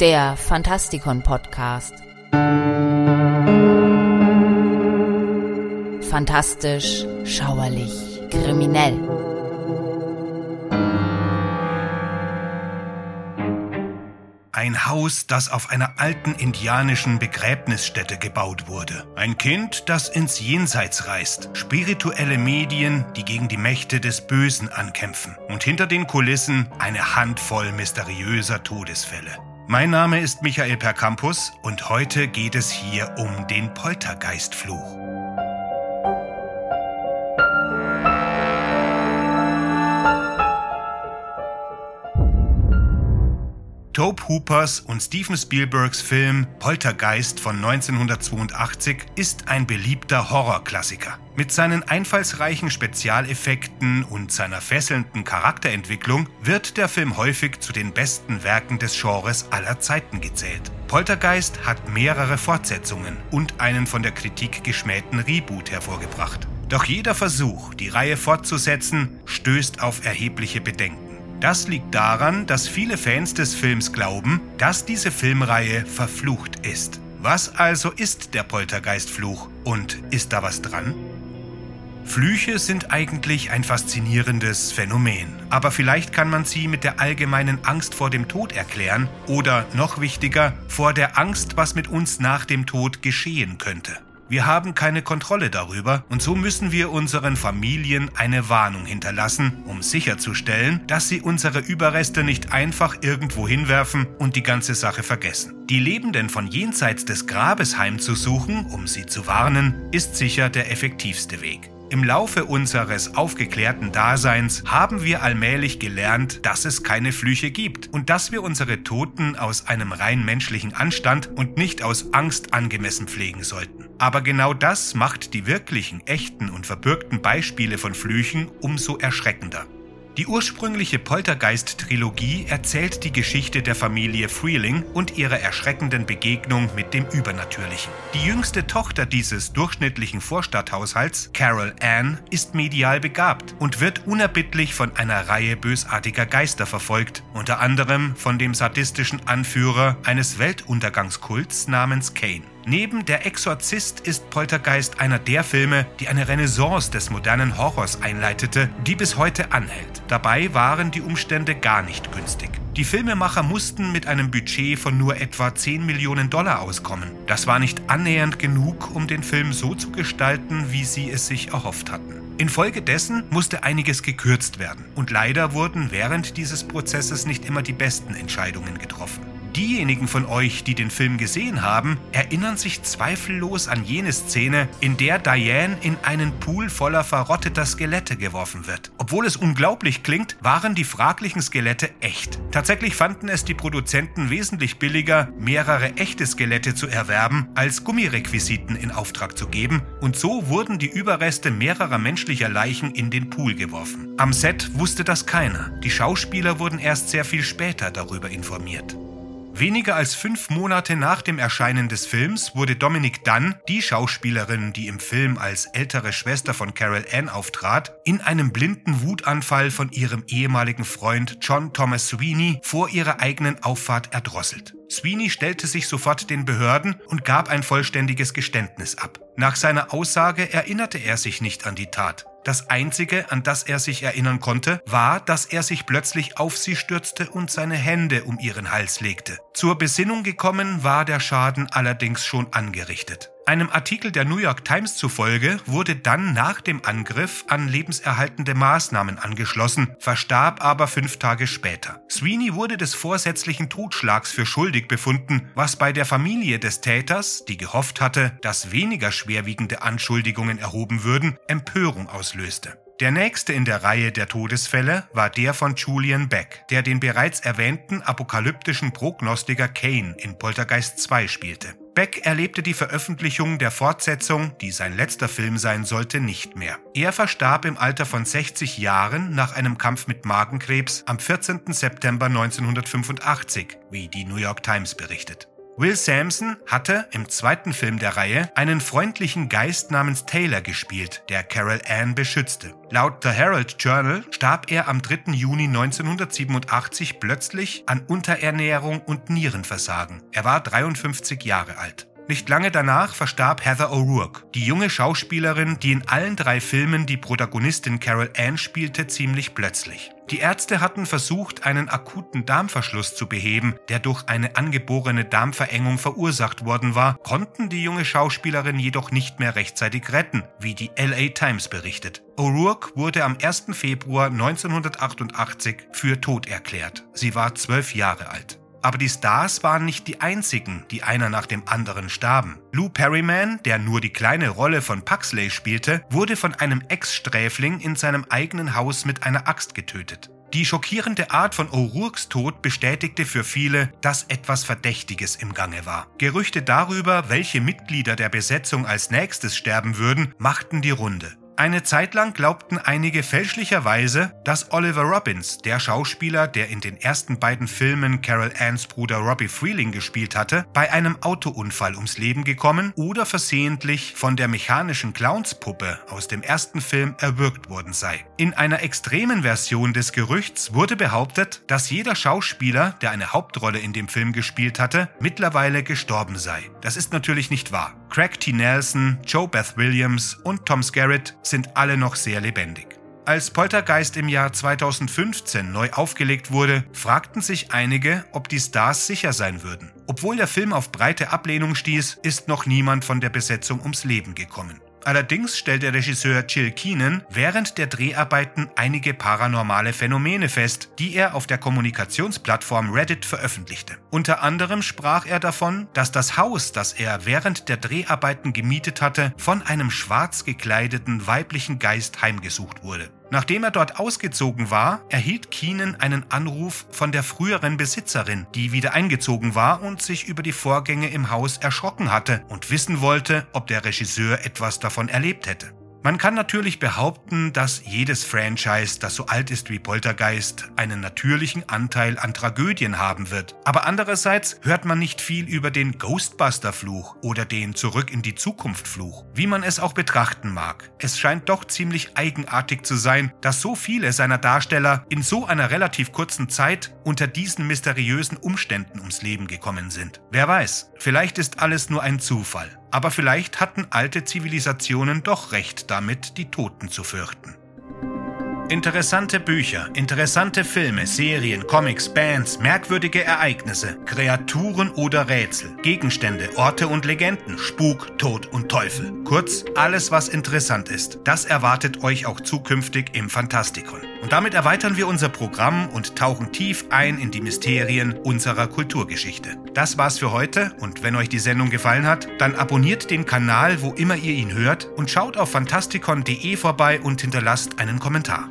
der Fantastikon Podcast. Fantastisch, schauerlich, kriminell. Ein Haus, das auf einer alten indianischen Begräbnisstätte gebaut wurde. Ein Kind, das ins Jenseits reist. Spirituelle Medien, die gegen die Mächte des Bösen ankämpfen. Und hinter den Kulissen eine Handvoll mysteriöser Todesfälle. Mein Name ist Michael Percampus und heute geht es hier um den Poltergeistfluch. Tobe Hoopers und Steven Spielbergs Film Poltergeist von 1982 ist ein beliebter Horrorklassiker. Mit seinen einfallsreichen Spezialeffekten und seiner fesselnden Charakterentwicklung wird der Film häufig zu den besten Werken des Genres aller Zeiten gezählt. Poltergeist hat mehrere Fortsetzungen und einen von der Kritik geschmähten Reboot hervorgebracht. Doch jeder Versuch, die Reihe fortzusetzen, stößt auf erhebliche Bedenken. Das liegt daran, dass viele Fans des Films glauben, dass diese Filmreihe verflucht ist. Was also ist der Poltergeistfluch und ist da was dran? Flüche sind eigentlich ein faszinierendes Phänomen, aber vielleicht kann man sie mit der allgemeinen Angst vor dem Tod erklären oder noch wichtiger, vor der Angst, was mit uns nach dem Tod geschehen könnte. Wir haben keine Kontrolle darüber und so müssen wir unseren Familien eine Warnung hinterlassen, um sicherzustellen, dass sie unsere Überreste nicht einfach irgendwo hinwerfen und die ganze Sache vergessen. Die Lebenden von jenseits des Grabes heimzusuchen, um sie zu warnen, ist sicher der effektivste Weg. Im Laufe unseres aufgeklärten Daseins haben wir allmählich gelernt, dass es keine Flüche gibt und dass wir unsere Toten aus einem rein menschlichen Anstand und nicht aus Angst angemessen pflegen sollten. Aber genau das macht die wirklichen, echten und verbürgten Beispiele von Flüchen umso erschreckender. Die ursprüngliche Poltergeist-Trilogie erzählt die Geschichte der Familie Freeling und ihrer erschreckenden Begegnung mit dem Übernatürlichen. Die jüngste Tochter dieses durchschnittlichen Vorstadthaushalts, Carol Ann, ist medial begabt und wird unerbittlich von einer Reihe bösartiger Geister verfolgt, unter anderem von dem sadistischen Anführer eines Weltuntergangskults namens Kane. Neben Der Exorzist ist Poltergeist einer der Filme, die eine Renaissance des modernen Horrors einleitete, die bis heute anhält. Dabei waren die Umstände gar nicht günstig. Die Filmemacher mussten mit einem Budget von nur etwa 10 Millionen Dollar auskommen. Das war nicht annähernd genug, um den Film so zu gestalten, wie sie es sich erhofft hatten. Infolgedessen musste einiges gekürzt werden und leider wurden während dieses Prozesses nicht immer die besten Entscheidungen getroffen. Diejenigen von euch, die den Film gesehen haben, erinnern sich zweifellos an jene Szene, in der Diane in einen Pool voller verrotteter Skelette geworfen wird. Obwohl es unglaublich klingt, waren die fraglichen Skelette echt. Tatsächlich fanden es die Produzenten wesentlich billiger, mehrere echte Skelette zu erwerben, als Gummirequisiten in Auftrag zu geben, und so wurden die Überreste mehrerer menschlicher Leichen in den Pool geworfen. Am Set wusste das keiner. Die Schauspieler wurden erst sehr viel später darüber informiert. Weniger als fünf Monate nach dem Erscheinen des Films wurde Dominic Dunn, die Schauspielerin, die im Film als ältere Schwester von Carol Ann auftrat, in einem blinden Wutanfall von ihrem ehemaligen Freund John Thomas Sweeney vor ihrer eigenen Auffahrt erdrosselt. Sweeney stellte sich sofort den Behörden und gab ein vollständiges Geständnis ab. Nach seiner Aussage erinnerte er sich nicht an die Tat. Das Einzige, an das er sich erinnern konnte, war, dass er sich plötzlich auf sie stürzte und seine Hände um ihren Hals legte. Zur Besinnung gekommen war der Schaden allerdings schon angerichtet. Einem Artikel der New York Times zufolge wurde dann nach dem Angriff an lebenserhaltende Maßnahmen angeschlossen, verstarb aber fünf Tage später. Sweeney wurde des vorsätzlichen Totschlags für schuldig befunden, was bei der Familie des Täters, die gehofft hatte, dass weniger schwerwiegende Anschuldigungen erhoben würden, Empörung auslöste. Der nächste in der Reihe der Todesfälle war der von Julian Beck, der den bereits erwähnten apokalyptischen Prognostiker Kane in Poltergeist 2 spielte. Beck erlebte die Veröffentlichung der Fortsetzung, die sein letzter Film sein sollte, nicht mehr. Er verstarb im Alter von 60 Jahren nach einem Kampf mit Magenkrebs am 14. September 1985, wie die New York Times berichtet. Will Sampson hatte im zweiten Film der Reihe einen freundlichen Geist namens Taylor gespielt, der Carol Ann beschützte. Laut The Herald Journal starb er am 3. Juni 1987 plötzlich an Unterernährung und Nierenversagen. Er war 53 Jahre alt. Nicht lange danach verstarb Heather O'Rourke, die junge Schauspielerin, die in allen drei Filmen die Protagonistin Carol Ann spielte, ziemlich plötzlich. Die Ärzte hatten versucht, einen akuten Darmverschluss zu beheben, der durch eine angeborene Darmverengung verursacht worden war, konnten die junge Schauspielerin jedoch nicht mehr rechtzeitig retten, wie die LA Times berichtet. O'Rourke wurde am 1. Februar 1988 für tot erklärt. Sie war zwölf Jahre alt. Aber die Stars waren nicht die einzigen, die einer nach dem anderen starben. Lou Perryman, der nur die kleine Rolle von Puxley spielte, wurde von einem Ex-Sträfling in seinem eigenen Haus mit einer Axt getötet. Die schockierende Art von O'Rourkes Tod bestätigte für viele, dass etwas Verdächtiges im Gange war. Gerüchte darüber, welche Mitglieder der Besetzung als nächstes sterben würden, machten die Runde. Eine Zeit lang glaubten einige fälschlicherweise, dass Oliver Robbins, der Schauspieler, der in den ersten beiden Filmen Carol Anns Bruder Robbie Freeling gespielt hatte, bei einem Autounfall ums Leben gekommen oder versehentlich von der mechanischen Clownspuppe aus dem ersten Film erwürgt worden sei. In einer extremen Version des Gerüchts wurde behauptet, dass jeder Schauspieler, der eine Hauptrolle in dem Film gespielt hatte, mittlerweile gestorben sei. Das ist natürlich nicht wahr. Craig T. Nelson, Joe Beth Williams und Tom Skerritt sind alle noch sehr lebendig. Als Poltergeist im Jahr 2015 neu aufgelegt wurde, fragten sich einige, ob die Stars sicher sein würden. Obwohl der Film auf breite Ablehnung stieß, ist noch niemand von der Besetzung ums Leben gekommen. Allerdings stellt der Regisseur Jill Keenan während der Dreharbeiten einige paranormale Phänomene fest, die er auf der Kommunikationsplattform Reddit veröffentlichte. Unter anderem sprach er davon, dass das Haus, das er während der Dreharbeiten gemietet hatte, von einem schwarz gekleideten weiblichen Geist heimgesucht wurde. Nachdem er dort ausgezogen war, erhielt Keenan einen Anruf von der früheren Besitzerin, die wieder eingezogen war und sich über die Vorgänge im Haus erschrocken hatte und wissen wollte, ob der Regisseur etwas davon erlebt hätte. Man kann natürlich behaupten, dass jedes Franchise, das so alt ist wie Poltergeist, einen natürlichen Anteil an Tragödien haben wird. Aber andererseits hört man nicht viel über den Ghostbuster-Fluch oder den Zurück in die Zukunft-Fluch. Wie man es auch betrachten mag, es scheint doch ziemlich eigenartig zu sein, dass so viele seiner Darsteller in so einer relativ kurzen Zeit unter diesen mysteriösen Umständen ums Leben gekommen sind. Wer weiß, vielleicht ist alles nur ein Zufall. Aber vielleicht hatten alte Zivilisationen doch recht damit, die Toten zu fürchten. Interessante Bücher, interessante Filme, Serien, Comics, Bands, merkwürdige Ereignisse, Kreaturen oder Rätsel, Gegenstände, Orte und Legenden, Spuk, Tod und Teufel. Kurz, alles was interessant ist. Das erwartet euch auch zukünftig im Fantastikon. Und damit erweitern wir unser Programm und tauchen tief ein in die Mysterien unserer Kulturgeschichte. Das war's für heute und wenn euch die Sendung gefallen hat, dann abonniert den Kanal, wo immer ihr ihn hört und schaut auf fantastikon.de vorbei und hinterlasst einen Kommentar.